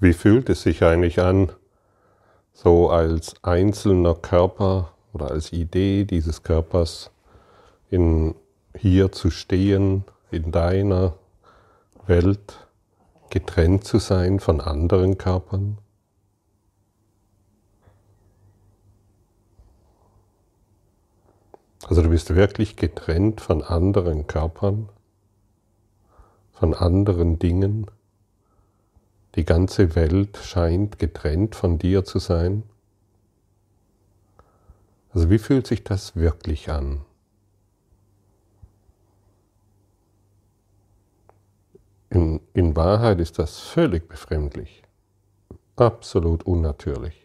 Wie fühlt es sich eigentlich an, so als einzelner Körper oder als Idee dieses Körpers in, hier zu stehen, in deiner Welt, getrennt zu sein von anderen Körpern? Also du bist wirklich getrennt von anderen Körpern, von anderen Dingen. Die ganze Welt scheint getrennt von dir zu sein. Also wie fühlt sich das wirklich an? In, in Wahrheit ist das völlig befremdlich, absolut unnatürlich,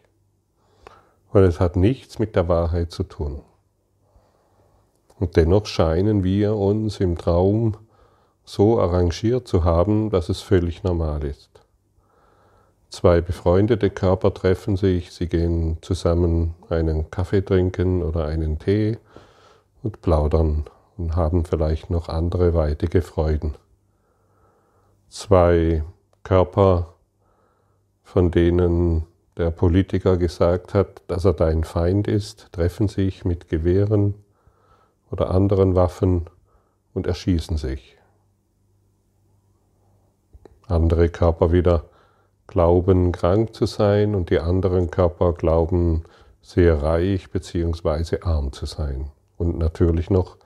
weil es hat nichts mit der Wahrheit zu tun. Und dennoch scheinen wir uns im Traum so arrangiert zu haben, dass es völlig normal ist. Zwei befreundete Körper treffen sich, sie gehen zusammen einen Kaffee trinken oder einen Tee und plaudern und haben vielleicht noch andere weitige Freuden. Zwei Körper, von denen der Politiker gesagt hat, dass er dein Feind ist, treffen sich mit Gewehren oder anderen Waffen und erschießen sich. Andere Körper wieder glauben krank zu sein und die anderen Körper glauben sehr reich bzw. arm zu sein und natürlich noch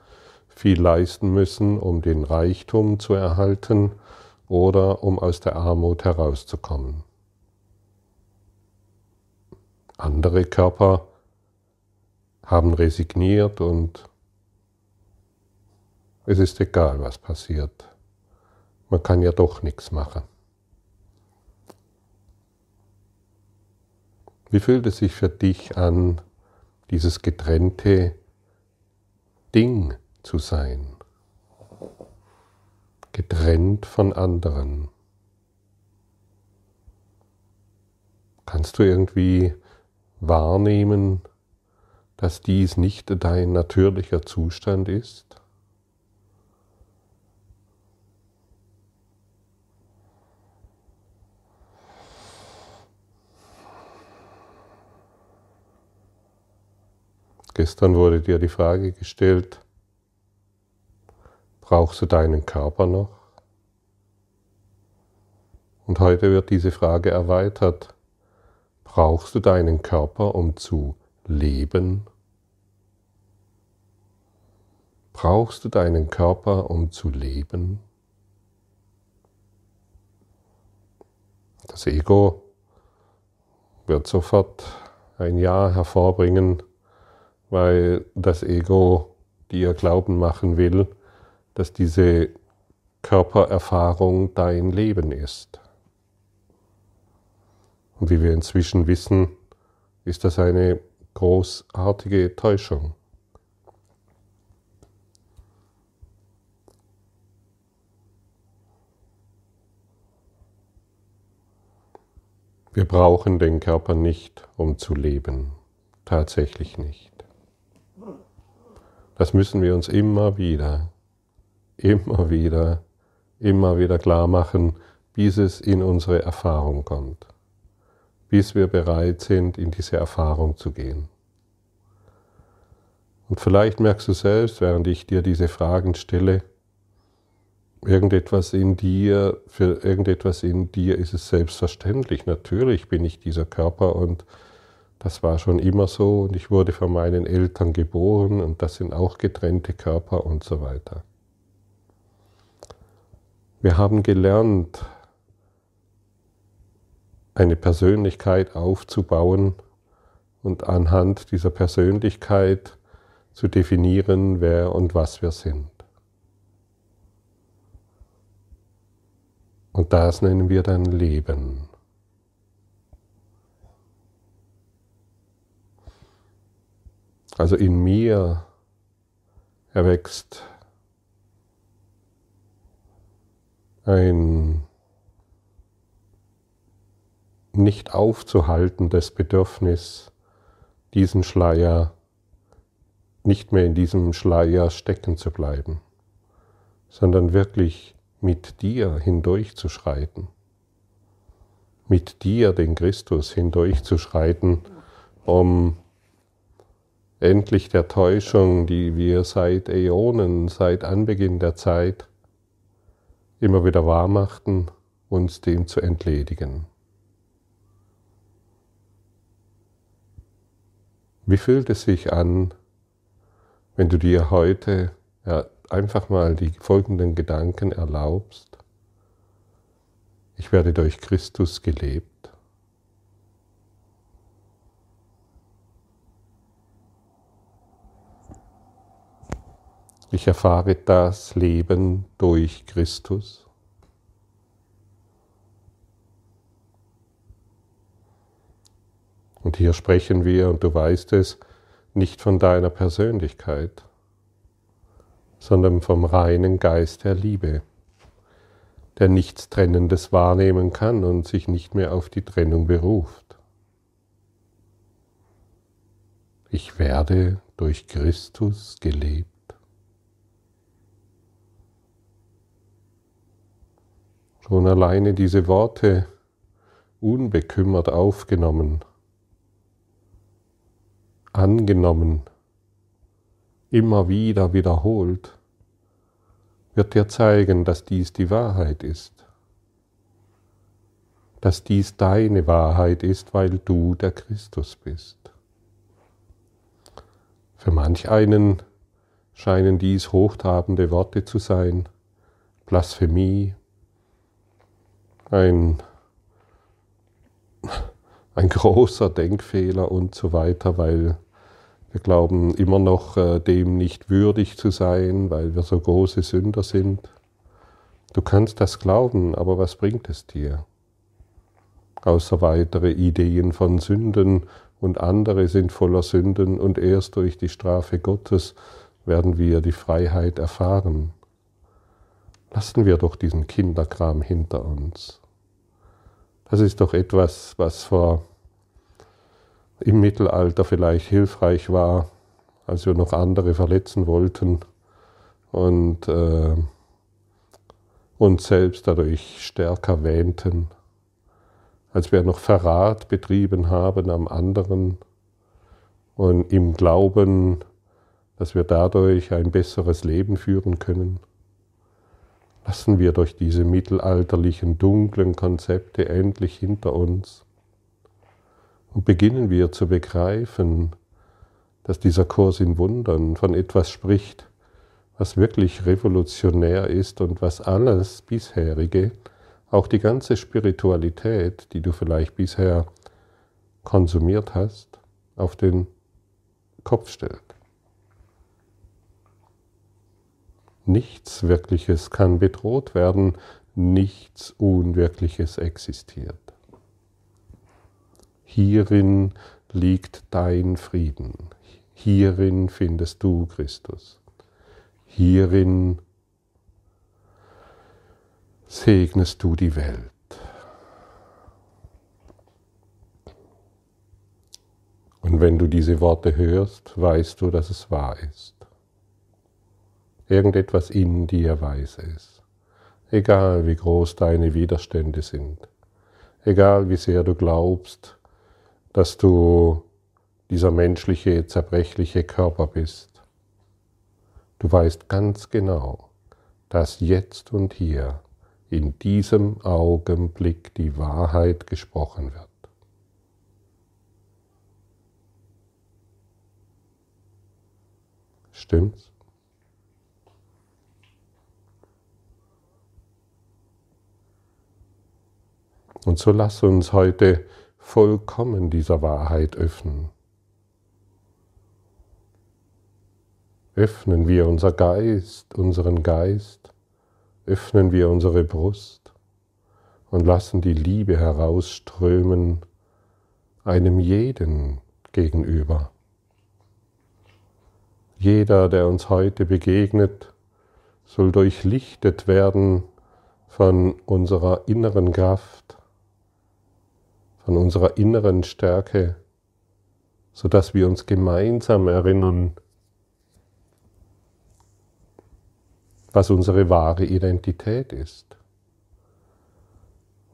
viel leisten müssen, um den Reichtum zu erhalten oder um aus der Armut herauszukommen. Andere Körper haben resigniert und es ist egal, was passiert. Man kann ja doch nichts machen. Wie fühlt es sich für dich an, dieses getrennte Ding zu sein? Getrennt von anderen. Kannst du irgendwie wahrnehmen, dass dies nicht dein natürlicher Zustand ist? Gestern wurde dir die Frage gestellt, brauchst du deinen Körper noch? Und heute wird diese Frage erweitert, brauchst du deinen Körper, um zu leben? Brauchst du deinen Körper, um zu leben? Das Ego wird sofort ein Ja hervorbringen, weil das Ego dir glauben machen will, dass diese Körpererfahrung dein Leben ist. Und wie wir inzwischen wissen, ist das eine großartige Täuschung. Wir brauchen den Körper nicht, um zu leben, tatsächlich nicht. Das müssen wir uns immer wieder, immer wieder, immer wieder klar machen, bis es in unsere Erfahrung kommt, bis wir bereit sind, in diese Erfahrung zu gehen. Und vielleicht merkst du selbst, während ich dir diese Fragen stelle, irgendetwas in dir, für irgendetwas in dir ist es selbstverständlich. Natürlich bin ich dieser Körper und das war schon immer so und ich wurde von meinen Eltern geboren und das sind auch getrennte Körper und so weiter. Wir haben gelernt, eine Persönlichkeit aufzubauen und anhand dieser Persönlichkeit zu definieren, wer und was wir sind. Und das nennen wir dann Leben. Also in mir erwächst ein nicht aufzuhaltendes Bedürfnis, diesen Schleier, nicht mehr in diesem Schleier stecken zu bleiben, sondern wirklich mit dir hindurchzuschreiten, mit dir, den Christus, hindurchzuschreiten, um endlich der Täuschung, die wir seit Äonen, seit Anbeginn der Zeit immer wieder wahrmachten, uns dem zu entledigen. Wie fühlt es sich an, wenn du dir heute einfach mal die folgenden Gedanken erlaubst? Ich werde durch Christus gelebt. Ich erfahre das Leben durch Christus. Und hier sprechen wir, und du weißt es, nicht von deiner Persönlichkeit, sondern vom reinen Geist der Liebe, der nichts Trennendes wahrnehmen kann und sich nicht mehr auf die Trennung beruft. Ich werde durch Christus gelebt. Schon alleine diese Worte unbekümmert aufgenommen, angenommen, immer wieder wiederholt, wird dir zeigen, dass dies die Wahrheit ist, dass dies deine Wahrheit ist, weil du der Christus bist. Für manch einen scheinen dies hochtrabende Worte zu sein, Blasphemie, ein, ein großer Denkfehler und so weiter, weil wir glauben immer noch äh, dem nicht würdig zu sein, weil wir so große Sünder sind. Du kannst das glauben, aber was bringt es dir? Außer weitere Ideen von Sünden und andere sind voller Sünden und erst durch die Strafe Gottes werden wir die Freiheit erfahren. Lassen wir doch diesen Kinderkram hinter uns. Das ist doch etwas, was vor im Mittelalter vielleicht hilfreich war, als wir noch andere verletzen wollten und äh, uns selbst dadurch stärker wähnten, als wir noch Verrat betrieben haben am anderen und im Glauben, dass wir dadurch ein besseres Leben führen können. Lassen wir durch diese mittelalterlichen dunklen Konzepte endlich hinter uns und beginnen wir zu begreifen, dass dieser Kurs in Wundern von etwas spricht, was wirklich revolutionär ist und was alles bisherige, auch die ganze Spiritualität, die du vielleicht bisher konsumiert hast, auf den Kopf stellt. Nichts Wirkliches kann bedroht werden, nichts Unwirkliches existiert. Hierin liegt dein Frieden, hierin findest du Christus, hierin segnest du die Welt. Und wenn du diese Worte hörst, weißt du, dass es wahr ist. Irgendetwas in dir weiß es. Egal wie groß deine Widerstände sind. Egal wie sehr du glaubst, dass du dieser menschliche, zerbrechliche Körper bist. Du weißt ganz genau, dass jetzt und hier in diesem Augenblick die Wahrheit gesprochen wird. Stimmt's? Und so lass uns heute vollkommen dieser Wahrheit öffnen. Öffnen wir unser Geist, unseren Geist, öffnen wir unsere Brust und lassen die Liebe herausströmen einem jeden gegenüber. Jeder, der uns heute begegnet, soll durchlichtet werden von unserer inneren Kraft, von unserer inneren Stärke, sodass wir uns gemeinsam erinnern, was unsere wahre Identität ist.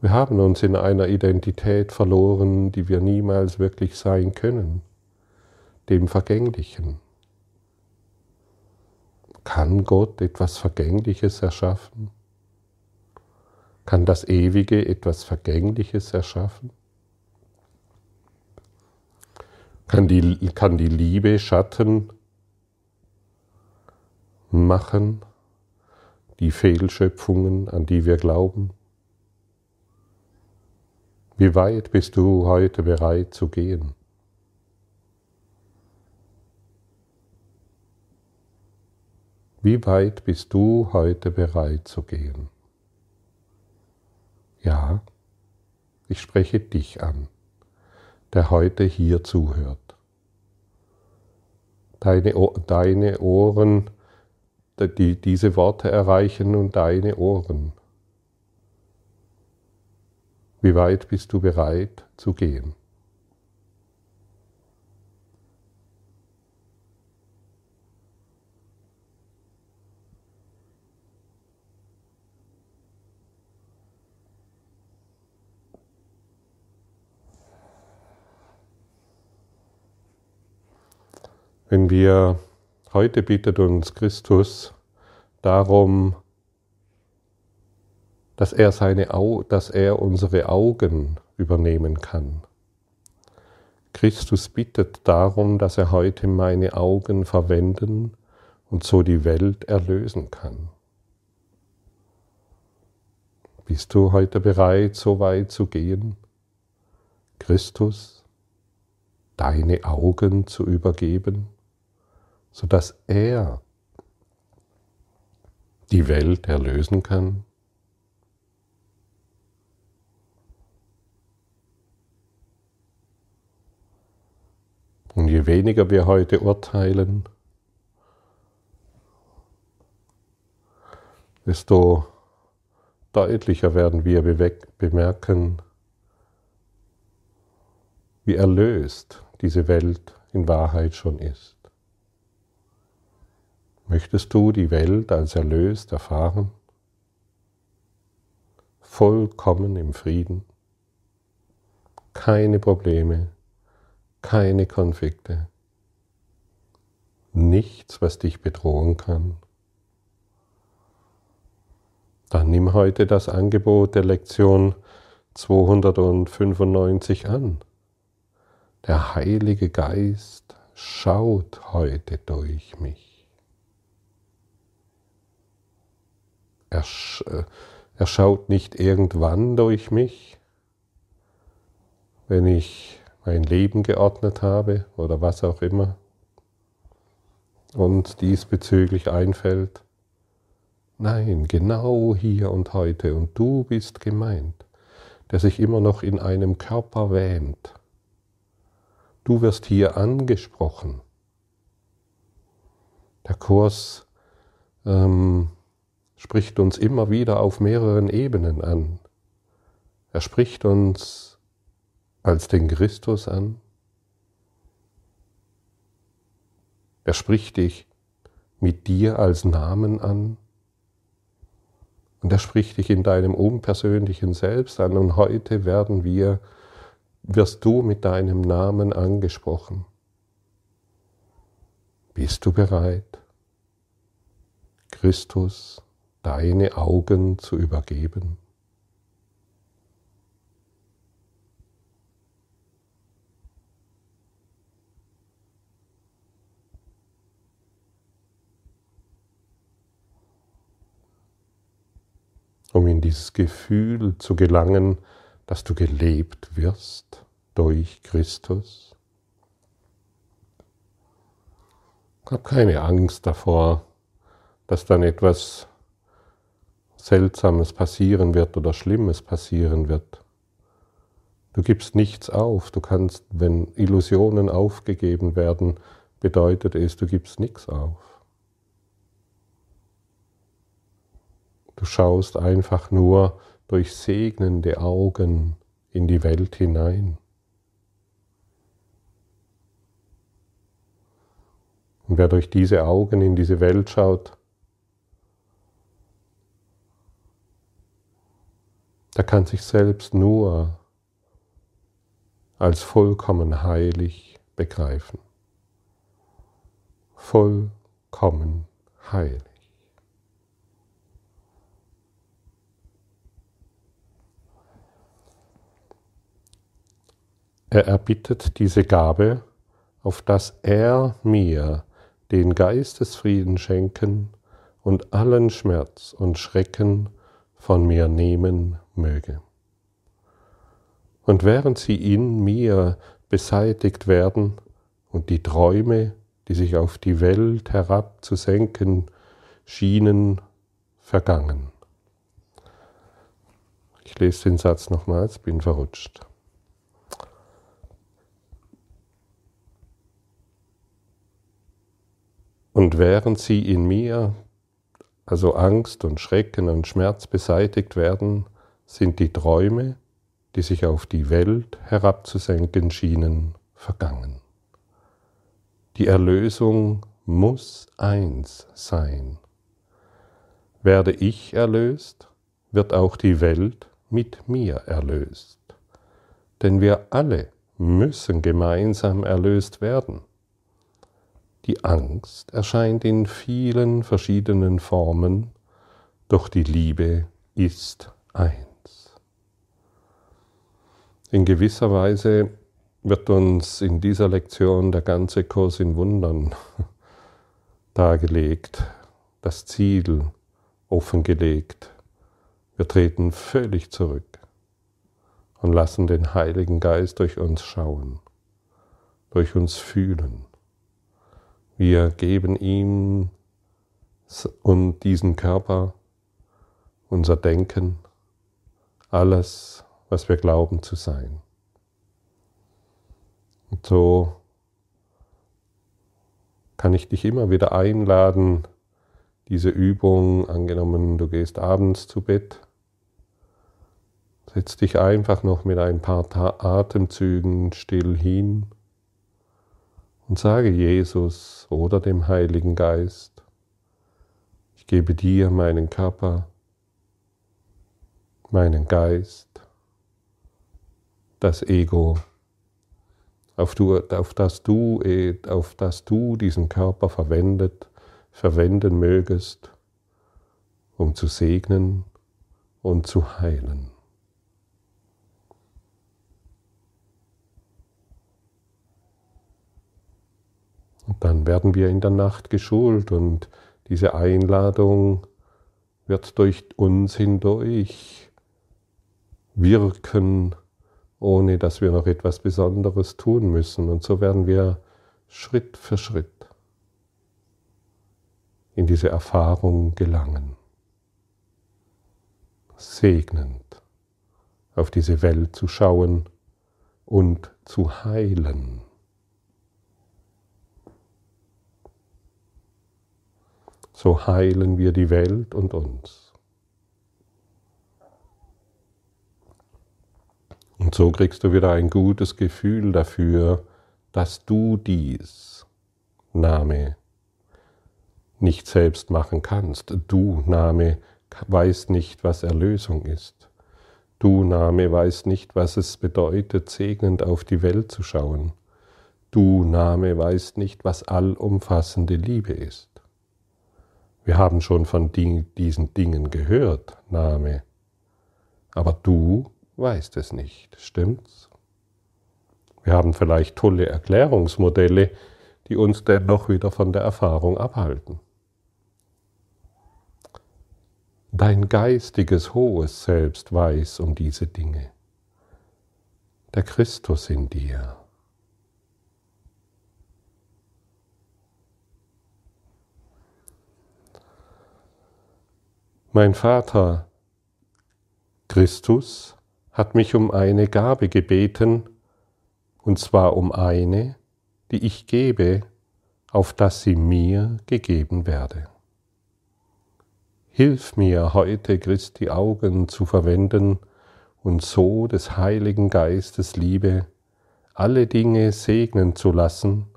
Wir haben uns in einer Identität verloren, die wir niemals wirklich sein können, dem Vergänglichen. Kann Gott etwas Vergängliches erschaffen? Kann das Ewige etwas Vergängliches erschaffen? Kann die, kann die Liebe Schatten machen, die Fehlschöpfungen, an die wir glauben? Wie weit bist du heute bereit zu gehen? Wie weit bist du heute bereit zu gehen? Ja, ich spreche dich an, der heute hier zuhört. Deine, deine Ohren, die diese Worte erreichen nun deine Ohren. Wie weit bist du bereit zu gehen? Wenn wir heute bittet uns Christus darum, dass er, seine, dass er unsere Augen übernehmen kann. Christus bittet darum, dass er heute meine Augen verwenden und so die Welt erlösen kann. Bist du heute bereit, so weit zu gehen, Christus deine Augen zu übergeben, sodass er die Welt erlösen kann? Und je weniger wir heute urteilen, desto deutlicher werden wir bemerken, wie erlöst diese Welt in Wahrheit schon ist. Möchtest du die Welt als erlöst erfahren? Vollkommen im Frieden, keine Probleme, keine Konflikte, nichts, was dich bedrohen kann. Dann nimm heute das Angebot der Lektion 295 an. Der Heilige Geist schaut heute durch mich. Er, äh, er schaut nicht irgendwann durch mich, wenn ich mein Leben geordnet habe oder was auch immer und diesbezüglich einfällt. Nein, genau hier und heute und du bist gemeint, der sich immer noch in einem Körper wähnt. Du wirst hier angesprochen. Der Kurs ähm, spricht uns immer wieder auf mehreren Ebenen an. Er spricht uns als den Christus an? Er spricht dich mit dir als Namen an und er spricht dich in deinem unpersönlichen Selbst an und heute werden wir, wirst du mit deinem Namen angesprochen. Bist du bereit, Christus deine Augen zu übergeben? um in dieses Gefühl zu gelangen, dass du gelebt wirst durch Christus. Hab keine Angst davor, dass dann etwas Seltsames passieren wird oder Schlimmes passieren wird. Du gibst nichts auf. Du kannst, wenn Illusionen aufgegeben werden, bedeutet es, du gibst nichts auf. Du schaust einfach nur durch segnende Augen in die Welt hinein. Und wer durch diese Augen in diese Welt schaut, kann sich selbst nur als vollkommen heilig begreifen. Vollkommen heilig. Er erbittet diese Gabe, auf dass er mir den Geistesfrieden schenken und allen Schmerz und Schrecken von mir nehmen möge. Und während sie in mir beseitigt werden und die Träume, die sich auf die Welt herabzusenken schienen, vergangen. Ich lese den Satz nochmals, bin verrutscht. Und während sie in mir, also Angst und Schrecken und Schmerz beseitigt werden, sind die Träume, die sich auf die Welt herabzusenken schienen, vergangen. Die Erlösung muss eins sein. Werde ich erlöst, wird auch die Welt mit mir erlöst. Denn wir alle müssen gemeinsam erlöst werden. Die Angst erscheint in vielen verschiedenen Formen, doch die Liebe ist eins. In gewisser Weise wird uns in dieser Lektion der ganze Kurs in Wundern dargelegt, das Ziel offengelegt. Wir treten völlig zurück und lassen den Heiligen Geist durch uns schauen, durch uns fühlen wir geben ihm und diesen Körper, unser Denken, alles, was wir glauben zu sein. Und so kann ich dich immer wieder einladen, diese Übung, angenommen, du gehst abends zu Bett, setz dich einfach noch mit ein paar Atemzügen still hin und sage Jesus oder dem Heiligen Geist, ich gebe dir meinen Körper, meinen Geist, das Ego, auf, du, auf, das du, auf das du diesen Körper verwendet, verwenden mögest, um zu segnen und zu heilen. Dann werden wir in der Nacht geschult und diese Einladung wird durch uns hindurch wirken, ohne dass wir noch etwas Besonderes tun müssen. Und so werden wir Schritt für Schritt in diese Erfahrung gelangen. Segnend auf diese Welt zu schauen und zu heilen. So heilen wir die Welt und uns. Und so kriegst du wieder ein gutes Gefühl dafür, dass du dies, Name, nicht selbst machen kannst. Du, Name, weißt nicht, was Erlösung ist. Du, Name, weißt nicht, was es bedeutet, segnend auf die Welt zu schauen. Du, Name, weißt nicht, was allumfassende Liebe ist. Wir haben schon von diesen Dingen gehört, Name. Aber du weißt es nicht, stimmt's? Wir haben vielleicht tolle Erklärungsmodelle, die uns dennoch wieder von der Erfahrung abhalten. Dein geistiges hohes Selbst weiß um diese Dinge. Der Christus in dir. Mein Vater Christus hat mich um eine Gabe gebeten, und zwar um eine, die ich gebe, auf dass sie mir gegeben werde. Hilf mir heute Christi Augen zu verwenden und so des Heiligen Geistes Liebe alle Dinge segnen zu lassen,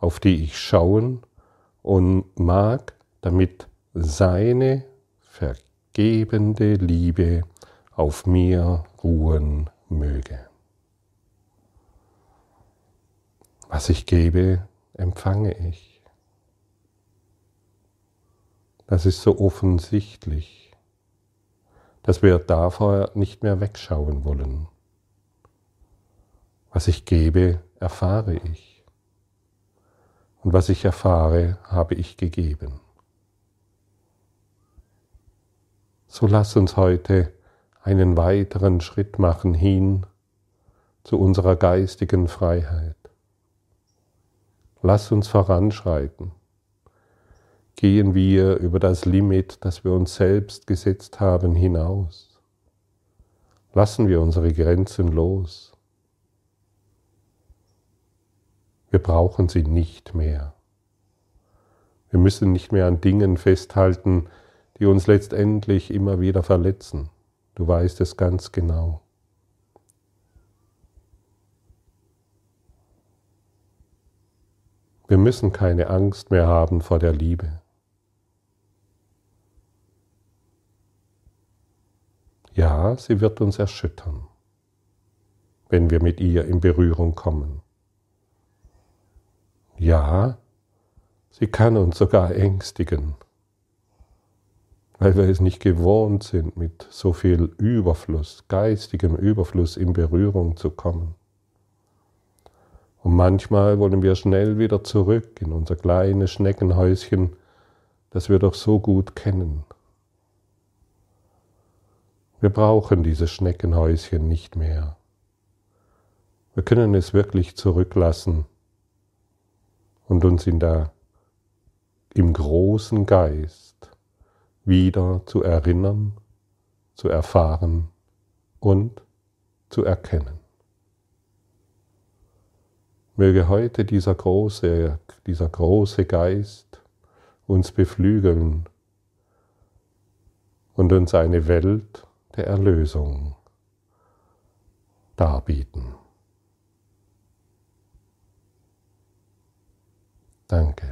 auf die ich schauen und mag, damit seine vergebende Liebe auf mir ruhen möge. Was ich gebe, empfange ich. Das ist so offensichtlich, dass wir davor nicht mehr wegschauen wollen. Was ich gebe, erfahre ich. Und was ich erfahre, habe ich gegeben. So lass uns heute einen weiteren Schritt machen hin zu unserer geistigen Freiheit. Lass uns voranschreiten. Gehen wir über das Limit, das wir uns selbst gesetzt haben, hinaus. Lassen wir unsere Grenzen los. Wir brauchen sie nicht mehr. Wir müssen nicht mehr an Dingen festhalten, die uns letztendlich immer wieder verletzen. Du weißt es ganz genau. Wir müssen keine Angst mehr haben vor der Liebe. Ja, sie wird uns erschüttern, wenn wir mit ihr in Berührung kommen. Ja, sie kann uns sogar ängstigen, weil wir es nicht gewohnt sind, mit so viel Überfluss, geistigem Überfluss in Berührung zu kommen. Und manchmal wollen wir schnell wieder zurück in unser kleines Schneckenhäuschen, das wir doch so gut kennen. Wir brauchen dieses Schneckenhäuschen nicht mehr. Wir können es wirklich zurücklassen und uns in der, im großen Geist wieder zu erinnern, zu erfahren und zu erkennen. Möge heute dieser große, dieser große Geist uns beflügeln und uns eine Welt der Erlösung darbieten. Danke.